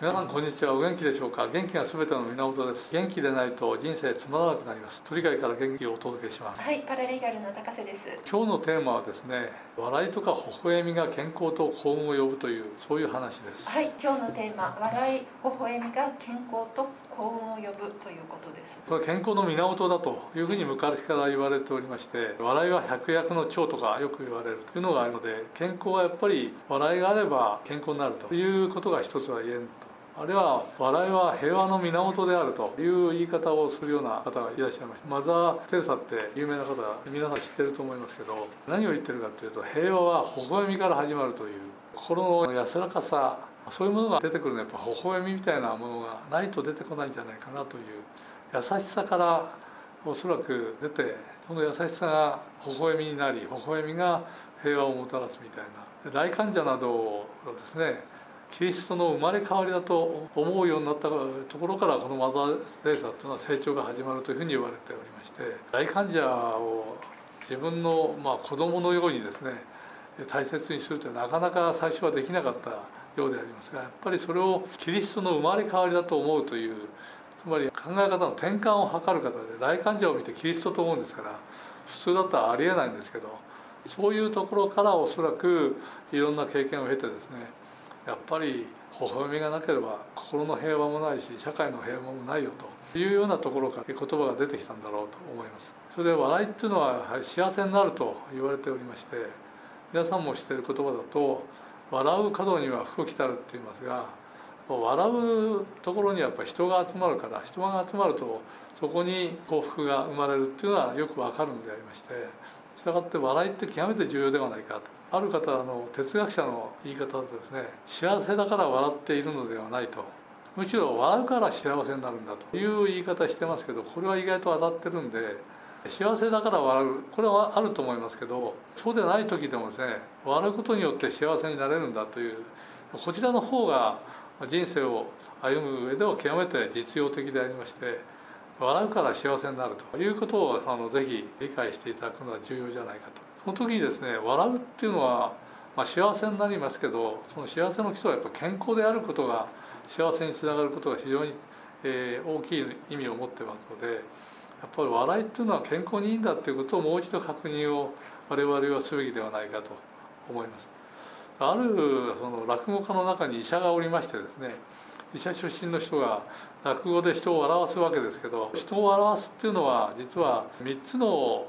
皆さんこんにちは。お元気でしょうか？元気が全ての源です。元気でないと人生つまらなくなります。鳥飼から元気をお届けします。はいパラリーガルの高瀬です。今日のテーマはですね笑いとか微笑みが健康と幸運を呼ぶというそういう話です。はい今日のテーマ笑い微笑みが健康と幸運を呼ぶということです。これ健康の源だというふうに昔から言われておりまして笑いは百薬の長とかよく言われるというのがあるので健康はやっぱり笑いがあれば健康になるということが一つは言えるとあるいは笑いは平和の源であるという言い方をするような方がいらっしゃいました。マザー・テレサって有名な方皆さん知ってると思いますけど何を言ってるかというと平和は微笑みから始まるという心の安らかさそういうものが出てくるのはやっぱ微笑みみたいなものがないと出てこないんじゃないかなという優しさからおそらく出てその優しさが微笑みになり微笑みが平和をもたらすみたいな。大患者などをですね。キリストの生まれ変わりだと思うようになったところからこのマザー・レーサというのは成長が始まるというふうに言われておりまして大患者を自分のまあ子供のようにですね大切にするというのはなかなか最初はできなかったようでありますがやっぱりそれをキリストの生まれ変わりだと思うというつまり考え方の転換を図る方で大患者を見てキリストと思うんですから普通だったらありえないんですけどそういうところからおそらくいろんな経験を経てですねやっぱり微笑みがなければ心の平和もないし社会の平和もないよというようなところから言葉が出てきたんだろうと思います。それで笑いっていうのはやはり幸せになると言われておりまして皆さんも知っている言葉だと笑う角には福来たるって言いますが笑うところにはやっぱり人が集まるから人が集まるとそこに幸福が生まれるっていうのはよくわかるんでありましてしたがって笑いって極めて重要ではないか。とある方の哲学者の言い方だとですね幸せだから笑っているのではないと。むしろ笑うから幸せになるんだと。いう言い方してますけどこれは意外と当たってるんで幸せだから笑う。これはあると思いますけどそうでない時でもですね笑うことによって幸せになれるんだというこちらの方が人生を歩む上では極めて実用的でありまして笑うから幸せになるということをあのぜひ理解していただくのは重要じゃないかとその時にですね笑うっていうのは、まあ、幸せになりますけどその幸せの基礎はやっぱ健康であることが幸せにつながることが非常に、えー、大きい意味を持ってますのでやっぱり笑いっていうのは健康にいいんだっていうことをもう一度確認を我々はすべきではないかと思います。あるその落語家の中に医者がおりましてですね医者出身の人が落語で人を笑わすわけですけど人を笑わすっていうのは実は3つの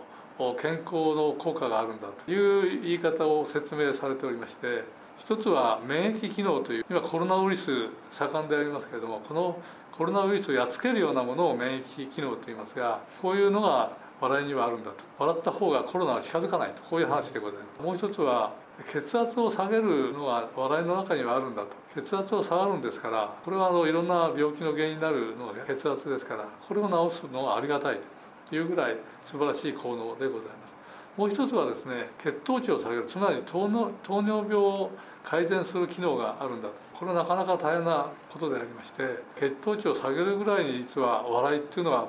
健康の効果があるんだという言い方を説明されておりまして一つは免疫機能という今コロナウイルス盛んでありますけれどもこのコロナウイルスをやっつけるようなものを免疫機能といいますがこういうのが笑いにはあるんだと。笑った方がコロナは近づかないと。こういう話でございます。もう一つは血圧を下げるのが笑いの中にはあるんだと。血圧を下がるんですからこれはあのいろんな病気の原因になるのが血圧ですからこれを治すのがありがたいというぐらい素晴らしい効能でございます。もう一つはですね血糖値を下げる。つまり糖尿病を改善する機能があるんだと。これはなかなか大変なことでありまして血糖値を下げるぐらいに実は笑いっていうのは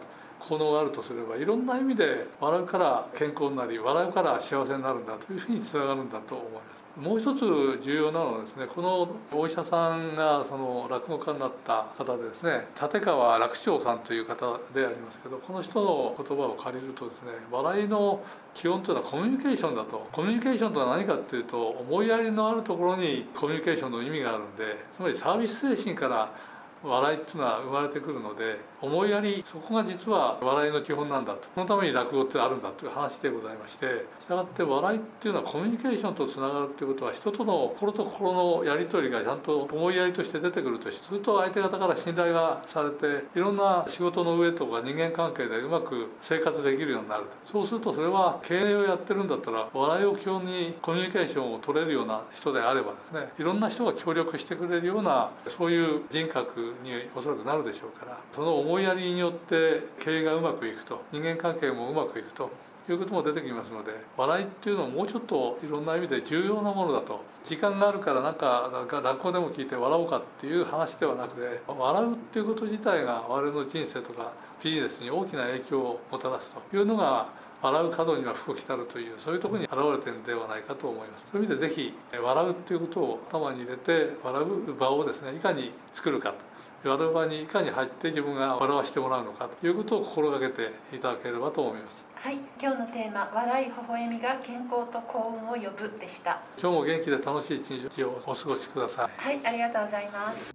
効能があるとすればいろんな意味で笑うから健康になり笑うから幸せになるんだというふうにつながるんだと思います。もう一つ重要なのはですねこのお医者さんがその落語家になった方でですね立川楽長さんという方でありますけどこの人の言葉を借りるとですね笑いの基本というのはコミュニケーションだと。コミュニケーションとは何かっていうと思いやりのあるところにコミュニケーションの意味があるんでつまりサービス精神から笑いっていうのは生まれてくるので思いやりそこが実は笑いの基本なんだと。そのために落語ってあるんだという話でございましてしたがって笑いっていうのはコミュニケーションとつながるっていうことは人との心と心のやり取りがちゃんと思いやりとして出てくるとすると相手方から信頼がされていろんな仕事の上とか人間関係でうまく生活できるようになるそうするとそれは経営をやってるんだったら笑いを基本にコミュニケーションを取れるような人であればですねいろんな人が協力してくれるようなそういう人格におそらくなるでしょうからその思いやりによって経営がうまくいくと人間関係もうまくいくということも出てきますので笑いっていうのはもうちょっといろんな意味で重要なものだと時間があるからなんかなんか落語でも聞いて笑おうかっていう話ではなくて笑うっていうこと自体が我々の人生とかビジネスに大きな影響をもたらすというのが笑う角には福来たるというそういうとこに現れてるんではないかと思います。そういう意味でぜひ笑うっていうことを頭に入れて笑う場をですねいかに作るかと。笑う場にいかに入って自分が笑わせてもらうのかということを心がけていただければと思います。はい今日のテーマ笑い微笑みが健康と幸運を呼ぶでした。今日も元気で楽しい一日をお過ごしください。はいありがとうございます。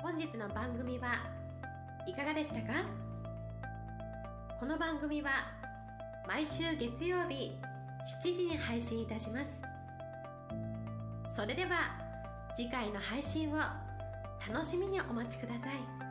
本日の番組はいかがでしたか？この番組は毎週月曜日7時に配信いたします。それでは次回の配信を楽しみにお待ちください。